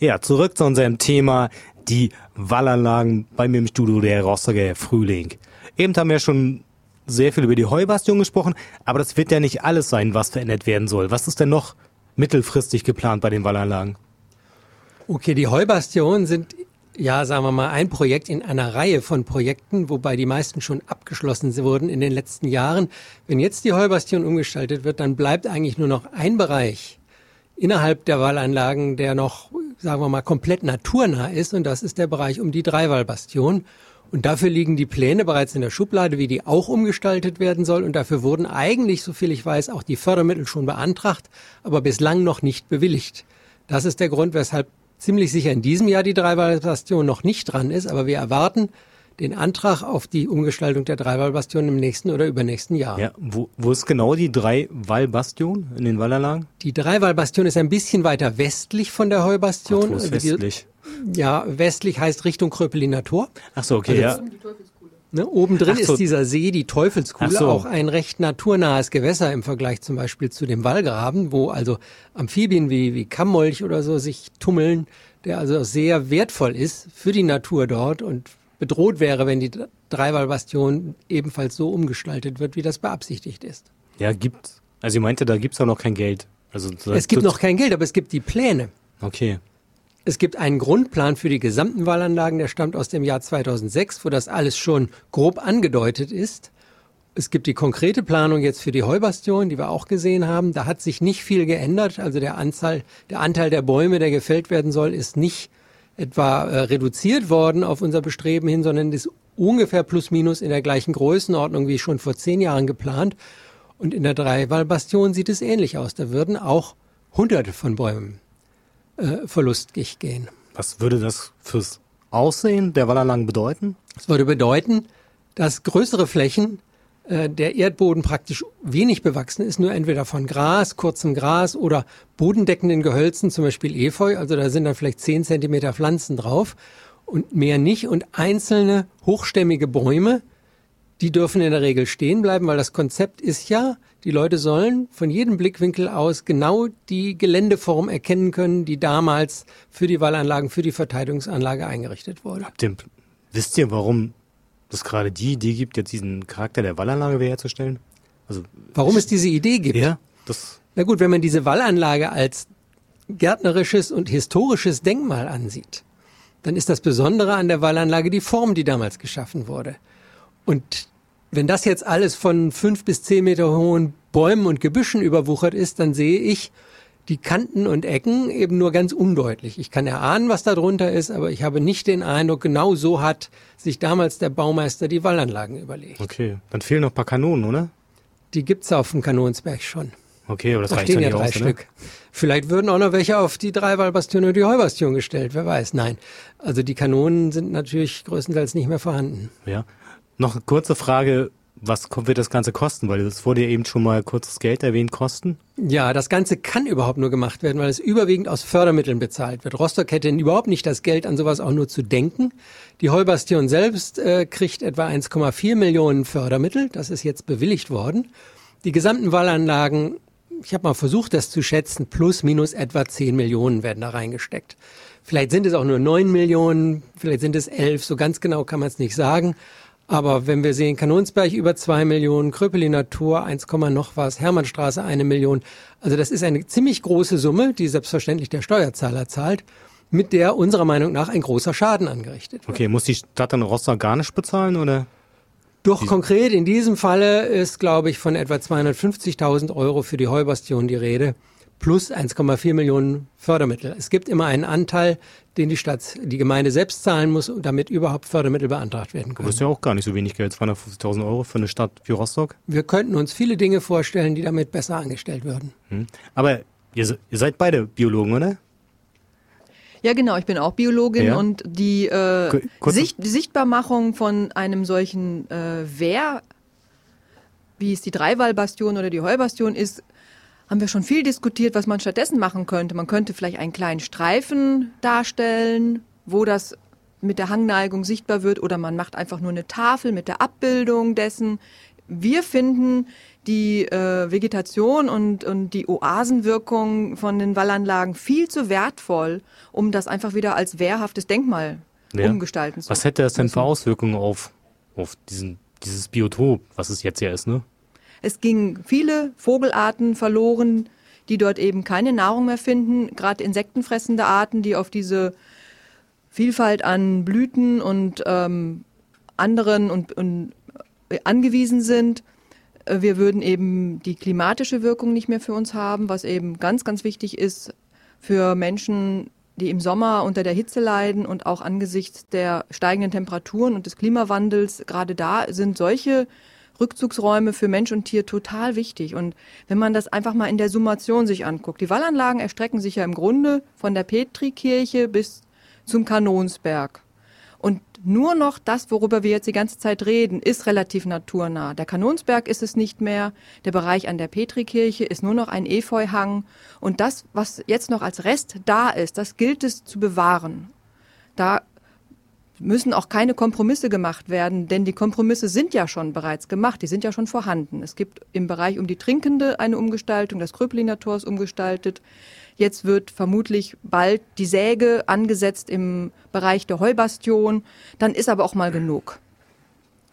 S3: Ja, zurück zu unserem Thema, die Wallanlagen bei mir im Studio, der Rostocker Frühling. Eben haben wir schon sehr viel über die Heubastion gesprochen, aber das wird ja nicht alles sein, was verändert werden soll. Was ist denn noch mittelfristig geplant bei den Wallanlagen?
S4: Okay, die Heubastionen sind, ja, sagen wir mal, ein Projekt in einer Reihe von Projekten, wobei die meisten schon abgeschlossen wurden in den letzten Jahren. Wenn jetzt die Heubastion umgestaltet wird, dann bleibt eigentlich nur noch ein Bereich innerhalb der Wallanlagen, der noch, sagen wir mal, komplett naturnah ist, und das ist der Bereich um die Dreiwallbastion. Und dafür liegen die Pläne bereits in der Schublade, wie die auch umgestaltet werden soll. Und dafür wurden eigentlich, soviel ich weiß, auch die Fördermittel schon beantragt, aber bislang noch nicht bewilligt. Das ist der Grund, weshalb ziemlich sicher in diesem Jahr die Dreiwallbastion noch nicht dran ist. Aber wir erwarten den Antrag auf die Umgestaltung der Dreiwallbastion im nächsten oder übernächsten Jahr.
S3: Ja, wo, wo ist genau die drei Wallbastion in den Wallanlagen?
S4: Die Dreiwallbastion ist ein bisschen weiter westlich von der Heubastion.
S3: Ach,
S4: Also
S3: westlich?
S4: Ja, westlich heißt Richtung Kröpeliner Tor.
S3: Ach so, okay, ja.
S4: Ne, oben drin
S3: so.
S4: ist dieser See, die Teufelskuhle,
S3: so.
S4: auch ein recht naturnahes Gewässer im Vergleich zum Beispiel zu dem Wallgraben, wo also Amphibien wie, wie Kammmolch oder so sich tummeln, der also sehr wertvoll ist für die Natur dort und bedroht wäre, wenn die Dreiwallbastion ebenfalls so umgestaltet wird, wie das beabsichtigt ist.
S3: Ja, gibt's. Also ich meinte, da gibt's auch noch kein Geld. Also
S4: Es gibt noch kein Geld, aber es gibt die Pläne.
S3: Okay.
S4: Es gibt einen Grundplan für die gesamten Wallanlagen, der stammt aus dem Jahr 2006, wo das alles schon grob angedeutet ist. Es gibt die konkrete Planung jetzt für die Heubastion, die wir auch gesehen haben. Da hat sich nicht viel geändert. Also der Anzahl, der Anteil der Bäume, der gefällt werden soll, ist nicht etwa äh, reduziert worden auf unser Bestreben hin, sondern ist ungefähr plus minus in der gleichen Größenordnung wie schon vor zehn Jahren geplant. Und in der Dreiwallbastion sieht es ähnlich aus. Da würden auch hunderte von Bäumen äh, verlustig gehen.
S3: Was würde das fürs Aussehen der Wallanlagen bedeuten?
S4: Das würde bedeuten, dass größere Flächen äh, der Erdboden praktisch wenig bewachsen ist, nur entweder von Gras, kurzem Gras oder bodendeckenden Gehölzen, zum Beispiel Efeu, also da sind dann vielleicht 10 Zentimeter Pflanzen drauf und mehr nicht und einzelne hochstämmige Bäume, die dürfen in der Regel stehen bleiben, weil das Konzept ist ja, die Leute sollen von jedem Blickwinkel aus genau die Geländeform erkennen können, die damals für die Wallanlagen, für die Verteidigungsanlage eingerichtet wurde.
S3: Wisst ihr, warum es gerade die Idee gibt, jetzt diesen Charakter der Wallanlage wiederherzustellen? Also,
S4: Warum es diese Idee gibt?
S3: ja, das,
S4: Na gut, wenn man diese Wallanlage als gärtnerisches und historisches Denkmal ansieht, dann ist das Besondere an der Wallanlage die Form, die damals geschaffen wurde. Und wenn das jetzt alles von fünf bis zehn Meter hohen Bäumen und Gebüschen überwuchert ist, dann sehe ich die Kanten und Ecken eben nur ganz undeutlich. Ich kann erahnen, was da drunter ist, aber ich habe nicht den Eindruck, genau so hat sich damals der Baumeister die Wallanlagen überlegt.
S3: okay. Dann fehlen noch ein paar Kanonen, oder?
S4: Die gibt's auf dem Kanonsberg schon.
S3: Okay, aber das
S4: Da
S3: reicht
S4: stehen
S3: ja
S4: drei
S3: aus, ne?
S4: Stück. Vielleicht würden auch noch welche auf die Dreiwallbastion und die Heubastion gestellt, wer weiß. Nein. Also die Kanonen sind natürlich größtenteils nicht mehr vorhanden.
S3: Ja. Noch eine kurze Frage, was wird das Ganze kosten? Weil es wurde ja eben schon mal kurzes Geld erwähnt, kosten.
S4: Ja, das Ganze kann überhaupt nur gemacht werden, weil es überwiegend aus Fördermitteln bezahlt wird. Rostock hätte überhaupt nicht das Geld, an sowas auch nur zu denken. Die Heubastion selbst äh, kriegt etwa 1,4 Millionen Fördermittel. Das ist jetzt bewilligt worden. Die gesamten Wallanlagen, ich habe mal versucht, das zu schätzen, plus minus etwa 10 Millionen werden da reingesteckt. Vielleicht sind es auch nur 9 Millionen, vielleicht sind es 11, so ganz genau kann man es nicht sagen. Aber wenn wir sehen, Kanonsberg über 2 Millionen, Kröpeliner Tor 1, noch was, Hermannstraße eine Million. Also das ist eine ziemlich große Summe, die selbstverständlich der Steuerzahler zahlt, mit der unserer Meinung nach ein großer Schaden angerichtet wird.
S3: Okay, muss die Stadt dann Rostock gar nicht bezahlen oder?
S4: Doch konkret in diesem Falle ist, glaube ich, von etwa 250.000 Euro für die Heubastion die Rede, plus 1,4 Millionen Fördermittel. Es gibt immer einen Anteil, den die Stadt, die Gemeinde selbst zahlen muss, damit überhaupt Fördermittel beantragt werden
S3: Das
S4: können.
S3: ist ja auch gar nicht so wenig Geld, 250.000 Euro für eine Stadt wie Rostock.
S4: Wir könnten uns viele Dinge vorstellen, die damit besser angestellt würden.
S3: Hm. Aber ihr, ihr seid beide Biologen, oder?
S5: Ja, genau, ich bin auch Biologin
S3: Ja.
S5: und die, äh, Sicht, die Sichtbarmachung von einem solchen äh, Wehr, wie es die Dreiwallbastion oder die Heubastion ist, haben wir schon viel diskutiert, was man stattdessen machen könnte. Man könnte vielleicht einen kleinen Streifen darstellen, wo das mit der Hangneigung sichtbar wird, oder man macht einfach nur eine Tafel mit der Abbildung dessen. Wir finden die äh, Vegetation und, und die Oasenwirkung von den Wallanlagen viel zu wertvoll, um das einfach wieder als wehrhaftes Denkmal
S3: Ja.
S5: umgestalten zu
S3: Was hätte das denn für Auswirkungen auf, auf diesen, dieses Biotop, was es jetzt ja ist, ne?
S5: Es gingen viele Vogelarten verloren, die dort eben keine Nahrung mehr finden, gerade insektenfressende Arten, die auf diese Vielfalt an Blüten und ähm, anderen und, und äh, angewiesen sind. Äh, Wir würden eben die klimatische Wirkung nicht mehr für uns haben, was eben ganz, ganz wichtig ist für Menschen, die im Sommer unter der Hitze leiden und auch angesichts der steigenden Temperaturen und des Klimawandels. Gerade da sind solche Rückzugsräume für Mensch und Tier total wichtig. Und wenn man das einfach mal in der Summation sich anguckt, die Wallanlagen erstrecken sich ja im Grunde von der Petrikirche bis zum Kanonsberg. Und nur noch das, worüber wir jetzt die ganze Zeit reden, ist relativ naturnah. Der Kanonsberg ist es nicht mehr. Der Bereich an der Petrikirche ist nur noch ein Efeuhang. Und das, was jetzt noch als Rest da ist, das gilt es zu bewahren. Da müssen auch keine Kompromisse gemacht werden, denn die Kompromisse sind ja schon bereits gemacht, die sind ja schon vorhanden. Es gibt im Bereich um die Trinkende eine Umgestaltung, das Kröpliner Tor ist umgestaltet. Jetzt wird vermutlich bald die Säge angesetzt im Bereich der Heubastion. Dann ist aber auch mal genug.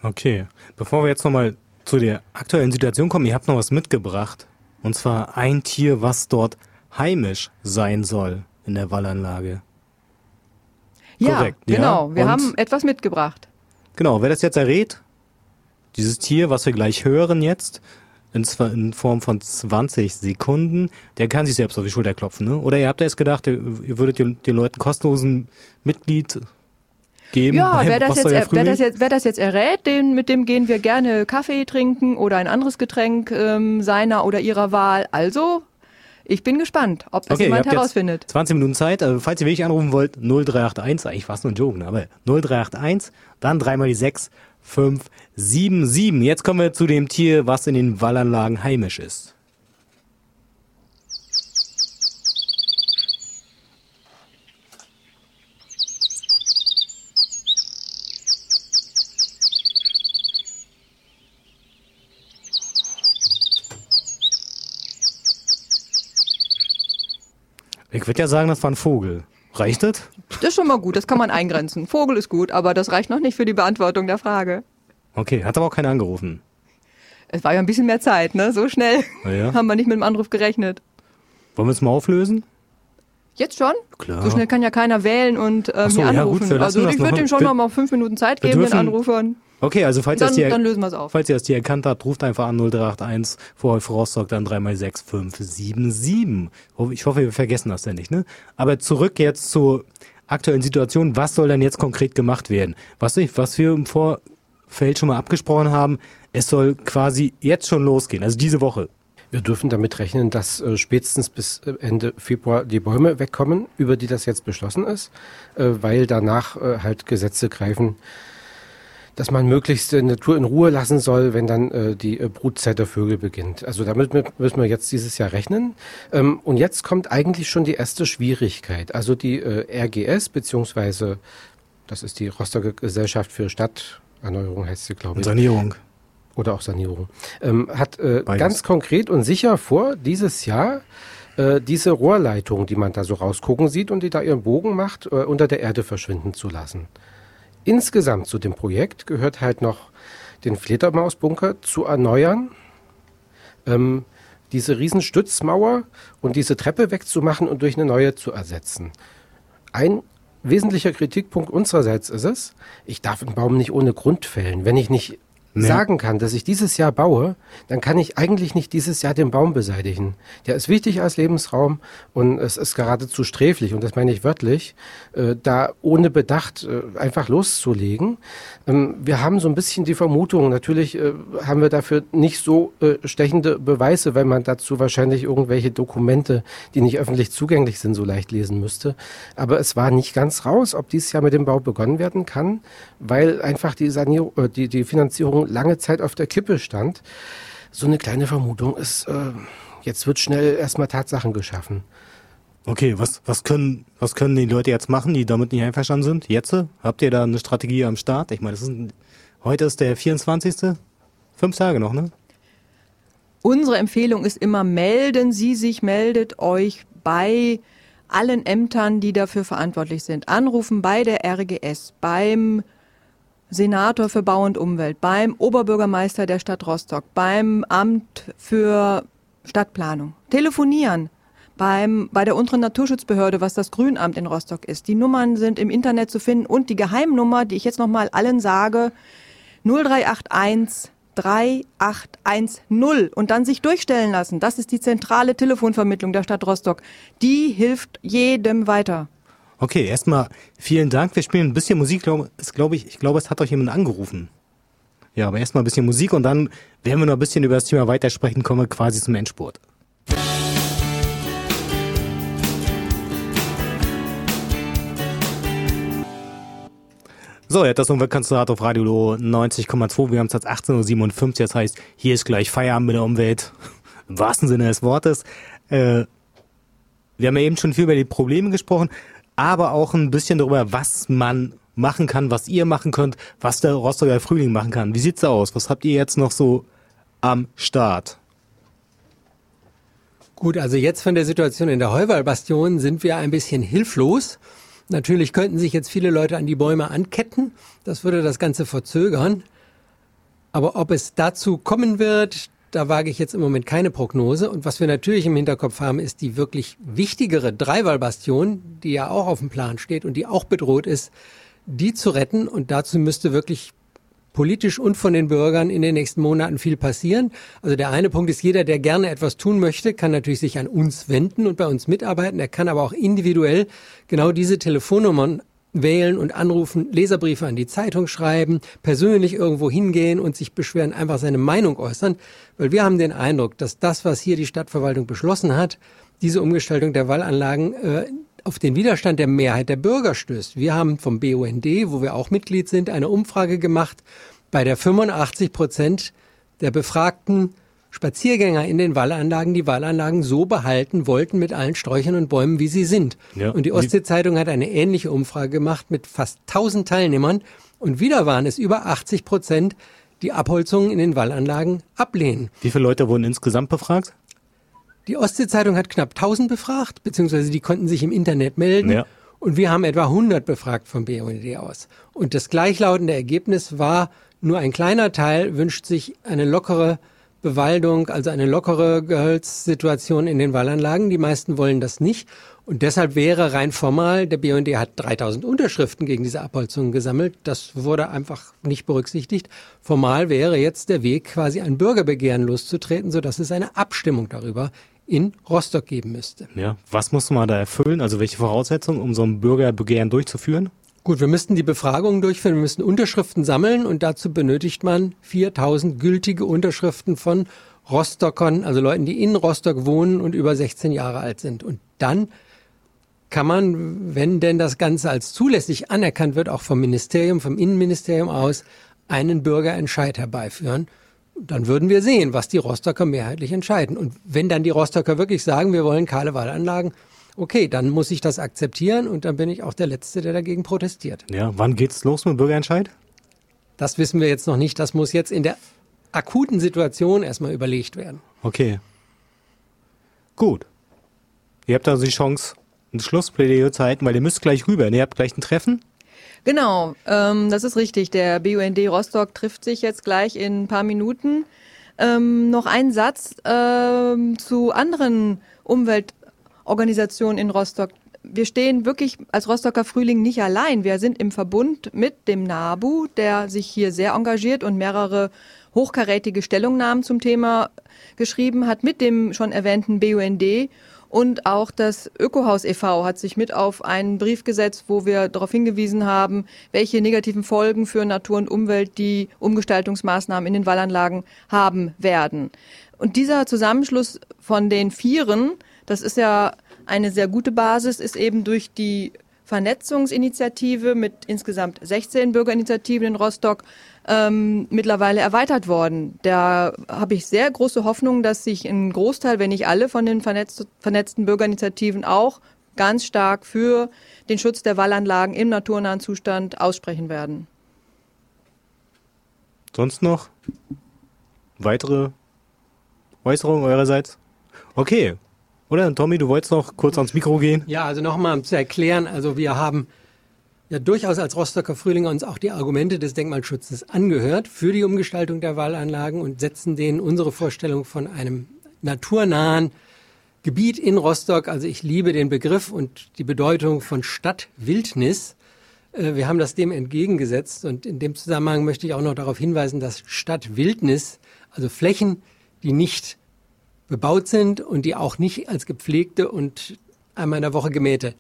S3: Okay. Bevor wir jetzt nochmal zu der aktuellen Situation kommen, ihr habt noch was mitgebracht. Und zwar ein Tier, was dort heimisch sein soll in der Wallanlage.
S5: Ja,
S3: Korrekt, ja.
S5: genau. Wir
S3: Und-
S5: haben etwas mitgebracht.
S3: Genau, wer das jetzt errät, dieses Tier, was wir gleich hören jetzt, in, Form von 20 Sekunden, der kann sich selbst auf die Schulter klopfen, ne? Oder ihr habt erst gedacht, ihr, ihr würdet den, den Leuten kostenlosen Mitglied geben?
S5: Ja, wer das, jetzt, er- wer, das jetzt, wer das jetzt errät, den, mit dem gehen wir gerne Kaffee trinken oder ein anderes Getränk ähm, seiner oder ihrer Wahl. Also, ich bin gespannt, ob das
S3: Okay,
S5: jemand herausfindet.
S3: 20 Minuten Zeit. Also, falls ihr wirklich anrufen wollt, 0381, eigentlich war es nur ein Joke, ne? aber 0381, dann dreimal die 6, 5, 7, 7. Jetzt kommen wir zu dem Tier, was in den Wallanlagen heimisch ist. Ich würde ja sagen, das war ein Vogel. Reicht das?
S5: Das ist schon mal gut, das kann man eingrenzen. Vogel ist gut, aber das reicht noch nicht für die Beantwortung der Frage.
S3: Okay, hat aber auch keiner angerufen.
S5: Es war ja ein bisschen mehr Zeit, ne? So schnell
S3: ja.
S5: haben wir nicht mit dem Anruf gerechnet.
S3: Wollen wir es mal auflösen?
S5: Jetzt schon?
S3: Klar.
S5: So schnell kann ja keiner wählen und
S3: Ach so, ja,
S5: anrufen.
S3: gut, wir lassen
S5: also ich würde ihm schon noch mal fünf Minuten Zeit geben, den
S3: dürfen-
S5: Anrufern.
S3: Okay, also falls ihr
S5: Dann,
S3: das Tier,
S5: dann lösen wir es auf.
S3: falls ihr das Tier erkannt habt, ruft einfach an 0381 vor für Rostock dann 3x6577. Ich hoffe, wir vergessen das ja nicht, ne? Aber zurück jetzt zur aktuellen Situation. Was soll denn jetzt konkret gemacht werden? Was, ich, was wir im Vorfeld schon mal abgesprochen haben, es soll quasi jetzt schon losgehen, also diese Woche.
S6: Wir dürfen damit rechnen, dass äh, spätestens bis äh, Ende Februar die Bäume wegkommen, über die das jetzt beschlossen ist, äh, weil danach äh, halt Gesetze greifen, dass man möglichst die Natur in Ruhe lassen soll, wenn dann äh, die äh, Brutzeit der Vögel beginnt. Also damit müssen wir jetzt dieses Jahr rechnen. Ähm, und jetzt kommt eigentlich schon die erste Schwierigkeit. Also die äh, RGS, beziehungsweise das ist die Rostocker Gesellschaft für Stadterneuerung, heißt sie, glaube ich.
S3: Sanierung
S6: oder auch Sanierung, ähm, hat äh, ganz konkret und sicher vor, dieses Jahr äh, diese Rohrleitung, die man da so rausgucken sieht und die da ihren Bogen macht, äh, unter der Erde verschwinden zu lassen. Insgesamt zu dem Projekt gehört halt noch den Fledermausbunker zu erneuern, ähm, diese Riesenstützmauer und diese Treppe wegzumachen und durch eine neue zu ersetzen. Ein wesentlicher Kritikpunkt unsererseits ist es, ich darf einen Baum nicht ohne Grund fällen. Wenn ich nicht nee. sagen kann, dass ich dieses Jahr baue, dann kann ich eigentlich nicht dieses Jahr den Baum beseitigen. Der ist wichtig als Lebensraum und es ist geradezu sträflich, und das meine ich wörtlich, äh, da ohne Bedacht äh, einfach loszulegen. Ähm, wir haben so ein bisschen die Vermutung, natürlich äh, haben wir dafür nicht so stechende Beweise, weil man dazu wahrscheinlich irgendwelche Dokumente, die nicht öffentlich zugänglich sind, so leicht lesen müsste. Aber es war nicht ganz raus, ob dieses Jahr mit dem Bau begonnen werden kann, weil einfach die, Sanierung, die, die Finanzierung lange Zeit auf der Kippe stand. So eine kleine Vermutung ist, äh, jetzt wird schnell erstmal Tatsachen geschaffen.
S3: Okay, was, was, können, was können die Leute jetzt machen, die damit nicht einverstanden sind? Jetzt? Habt ihr da eine Strategie am Start? Ich meine, ist ein, heute ist der 24. Fünf Tage noch, ne?
S5: Unsere Empfehlung ist immer, melden Sie sich, meldet euch bei allen Ämtern, die dafür verantwortlich sind. Anrufen bei der RGS, beim Senator für Bau und Umwelt, beim Oberbürgermeister der Stadt Rostock, beim Amt für Stadtplanung. Telefonieren beim, bei der unteren Naturschutzbehörde, was das Grünamt in Rostock ist. Die Nummern sind im Internet zu finden und die Geheimnummer, die ich jetzt nochmal allen sage, 0381 3810 und dann sich durchstellen lassen. Das ist die zentrale Telefonvermittlung der Stadt Rostock. Die hilft jedem weiter.
S3: Okay, erstmal vielen Dank. Wir spielen ein bisschen Musik. Glaub, glaube ich, ich glaube, es hat euch jemand angerufen. Ja, aber erstmal ein bisschen Musik und dann werden wir noch ein bisschen über das Thema weitersprechen, kommen wir quasi zum Endspurt. So, jetzt das Umweltkanzlerat auf Radio 90,2. Wir haben es jetzt 18.57 Uhr. Das heißt, hier ist gleich Feierabend mit der Umwelt. Im wahrsten Sinne des Wortes. Äh, wir haben ja eben schon viel über die Probleme gesprochen aber auch ein bisschen darüber, was man machen kann, was ihr machen könnt, was der Rostocker Frühling machen kann. Wie sieht's aus? Was habt ihr jetzt noch so am Start?
S4: Gut, also jetzt von der Situation in der Heuwalbastion sind wir ein bisschen hilflos. Natürlich könnten sich jetzt viele Leute an die Bäume anketten. Das würde das Ganze verzögern. Aber ob es dazu kommen wird, da wage ich jetzt im Moment keine Prognose. Und was wir natürlich im Hinterkopf haben, ist die wirklich wichtigere Dreiwallbastion, die ja auch auf dem Plan steht und die auch bedroht ist, die zu retten. Und dazu müsste wirklich politisch und von den Bürgern in den nächsten Monaten viel passieren. Also der eine Punkt ist, jeder, der gerne etwas tun möchte, kann natürlich sich an uns wenden und bei uns mitarbeiten. Er kann aber auch individuell genau diese Telefonnummern wählen und anrufen, Leserbriefe an die Zeitung schreiben, persönlich irgendwo hingehen und sich beschweren, einfach seine Meinung äußern, weil wir haben den Eindruck, dass das, was hier die Stadtverwaltung beschlossen hat, diese Umgestaltung der Wallanlagen äh, auf den Widerstand der Mehrheit der Bürger stößt. Wir haben vom BUND, wo wir auch Mitglied sind, eine Umfrage gemacht, bei der 85 Prozent der Befragten Spaziergänger in den Wallanlagen die Wallanlagen so behalten wollten mit allen Sträuchern und Bäumen, wie sie sind. Ja. Und die Ostsee-Zeitung hat eine ähnliche Umfrage gemacht mit fast 1000 Teilnehmern und wieder waren es über 80 Prozent, die Abholzungen in den Wallanlagen ablehnen.
S3: Wie viele Leute wurden insgesamt befragt?
S4: Die Ostsee-Zeitung hat knapp 1000 befragt, beziehungsweise die konnten sich im Internet melden. Ja. Und wir haben etwa 100 befragt vom BUND aus. Und das gleichlautende Ergebnis war, nur ein kleiner Teil wünscht sich eine lockere Bewaldung, also eine lockere Gehölzsituation in den Wallanlagen. Die meisten wollen das nicht. Und deshalb wäre rein formal, der BUND hat 3000 Unterschriften gegen diese Abholzungen gesammelt. Das wurde einfach nicht berücksichtigt. Formal wäre jetzt der Weg, quasi ein Bürgerbegehren loszutreten, sodass es eine Abstimmung darüber in Rostock geben müsste.
S3: Ja, was muss man da erfüllen? Also welche Voraussetzungen, um so ein Bürgerbegehren durchzuführen?
S4: Gut, wir müssten die Befragungen durchführen, wir müssten Unterschriften sammeln und dazu benötigt man 4000 gültige Unterschriften von Rostockern, also Leuten, die in Rostock wohnen und über 16 Jahre alt sind. Und dann kann man, wenn denn das Ganze als zulässig anerkannt wird, auch vom Ministerium, vom Innenministerium aus, einen Bürgerentscheid herbeiführen. Dann würden wir sehen, was die Rostocker mehrheitlich entscheiden. Und wenn dann die Rostocker wirklich sagen, wir wollen kahle Wahlanlagen, okay, dann muss ich das akzeptieren und dann bin ich auch der Letzte, der dagegen protestiert.
S3: Ja, wann geht's los mit dem Bürgerentscheid?
S4: Das wissen wir jetzt noch nicht. Das muss jetzt in der akuten Situation erstmal überlegt werden.
S3: Okay. Gut. Ihr habt also die Chance, ein Schlussplädoyer zu halten, weil ihr müsst gleich rüber. Ihr habt gleich ein Treffen.
S5: Genau, ähm, das ist richtig. Der BUND Rostock trifft sich jetzt gleich in ein paar Minuten. Ähm, noch ein Satz ähm, zu anderen Umweltorganisationen in Rostock. Wir stehen wirklich als Rostocker Frühling nicht allein. Wir sind im Verbund mit dem NABU, der sich hier sehr engagiert und mehrere hochkarätige Stellungnahmen zum Thema geschrieben hat, mit dem schon erwähnten BUND und auch das Ökohaus e.V. hat sich mit auf einen Brief gesetzt, wo wir darauf hingewiesen haben, welche negativen Folgen für Natur und Umwelt die Umgestaltungsmaßnahmen in den Wallanlagen haben werden. Und dieser Zusammenschluss von den Vieren, das ist ja eine sehr gute Basis, ist eben durch die Vernetzungsinitiative mit insgesamt 16 Bürgerinitiativen in Rostock ähm, mittlerweile erweitert worden. Da habe ich sehr große Hoffnung, dass sich ein Großteil, wenn nicht alle von den vernetzt, vernetzten Bürgerinitiativen auch ganz stark für den Schutz der Wallanlagen im naturnahen Zustand aussprechen werden.
S3: Sonst noch weitere Äußerungen eurerseits? Okay, oder Tommy, du wolltest noch kurz ans Mikro gehen?
S4: Ja, also nochmal zu erklären, also wir haben ja durchaus als Rostocker Frühlinger uns auch die Argumente des Denkmalschutzes angehört für die Umgestaltung der Wallanlagen und setzen denen unsere Vorstellung von einem naturnahen Gebiet in Rostock, also ich liebe den Begriff und die Bedeutung von Stadtwildnis. Äh, wir haben das dem entgegengesetzt und in dem Zusammenhang möchte ich auch noch darauf hinweisen, dass Stadtwildnis, also Flächen, die nicht bebaut sind und die auch nicht als gepflegte und einmal in der Woche gemähte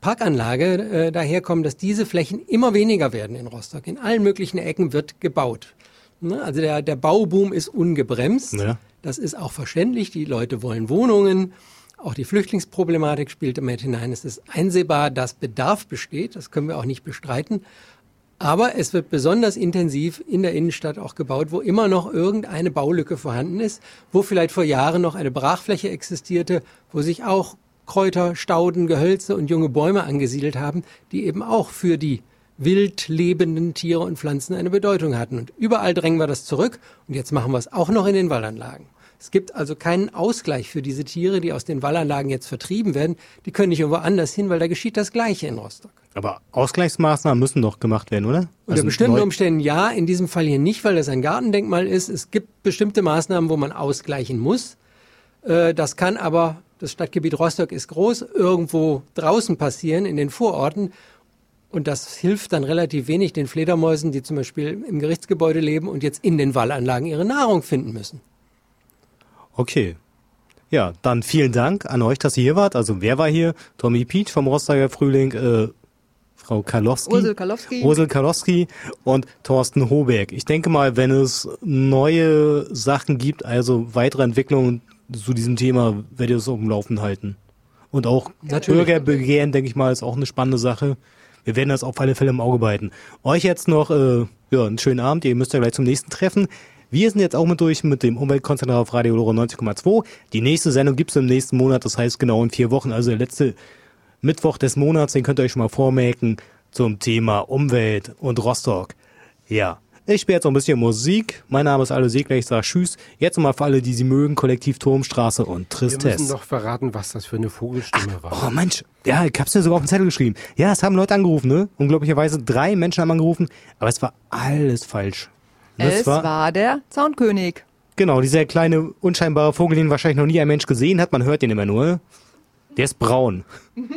S4: Parkanlage äh, daherkommen, dass diese Flächen immer weniger werden in Rostock. In allen möglichen Ecken wird gebaut. Ne? Also der, der Bauboom ist ungebremst. Ja. Das ist auch verständlich. Die Leute wollen Wohnungen. Auch die Flüchtlingsproblematik spielt damit hinein. Es ist einsehbar, dass Bedarf besteht. Das können wir auch nicht bestreiten. Aber es wird besonders intensiv in der Innenstadt auch gebaut, wo immer noch irgendeine Baulücke vorhanden ist, wo vielleicht vor Jahren noch eine Brachfläche existierte, wo sich auch Kräuter, Stauden, Gehölze und junge Bäume angesiedelt haben, die eben auch für die wild lebenden Tiere und Pflanzen eine Bedeutung hatten. Und überall drängen wir das zurück und jetzt machen wir es auch noch in den Wallanlagen. Es gibt also keinen Ausgleich für diese Tiere, die aus den Wallanlagen jetzt vertrieben werden. Die können nicht irgendwo anders hin, weil da geschieht das Gleiche in Rostock.
S3: Aber Ausgleichsmaßnahmen müssen doch gemacht werden, oder?
S4: Unter also bestimmten Umständen ja, in diesem Fall hier nicht, weil das ein Gartendenkmal ist. Es gibt bestimmte Maßnahmen, wo man ausgleichen muss. Äh, das kann aber, das Stadtgebiet Rostock ist groß, irgendwo draußen passieren, in den Vororten. Und das hilft dann relativ wenig den Fledermäusen, die zum Beispiel im Gerichtsgebäude leben und jetzt in den Wallanlagen ihre Nahrung finden müssen.
S3: Okay. Ja, dann vielen Dank an euch, dass ihr hier wart. Also wer war hier? Tommy Peach vom Rostocker Frühling, äh, Frau Karlowski.
S5: Ursel Karlowski.
S3: Ursel Karlowski und Thorsten Hoberg. Ich denke mal, wenn es neue Sachen gibt, also weitere Entwicklungen zu diesem Thema, werdet ihr es auf dem Laufen halten. Und auch Natürlich. Bürgerbegehren, denke ich mal, ist auch eine spannende Sache. Wir werden das auf alle Fälle im Auge behalten. Euch jetzt noch äh, ja, einen schönen Abend. Ihr müsst ja gleich zum nächsten Treffen. Wir sind jetzt auch mit durch mit dem Umweltkonzentrat auf Radio Loro 90,2. Die nächste Sendung gibt's im nächsten Monat, das heißt genau in vier Wochen, also der letzte Mittwoch des Monats, den könnt ihr euch schon mal vormerken zum Thema Umwelt und Rostock. Ja. Ich spiele jetzt noch ein bisschen Musik. Mein Name ist Aldo Segler, ich sage Tschüss. Jetzt nochmal für alle, die sie mögen, Kollektiv Turmstraße und Tristesse. Wir
S6: müssen doch verraten, was das für eine Vogelstimme
S3: Ach, war. Oh Mensch, ja, ich hab's mir sogar auf den Zettel geschrieben. Ja, es haben Leute angerufen, ne? Unglaublicherweise drei Menschen haben angerufen, aber es war alles falsch.
S5: Es war, war der Zaunkönig.
S3: Genau, dieser kleine, unscheinbare Vogel, den wahrscheinlich noch nie ein Mensch gesehen hat. Man hört den immer nur. Der ist braun. Mhm.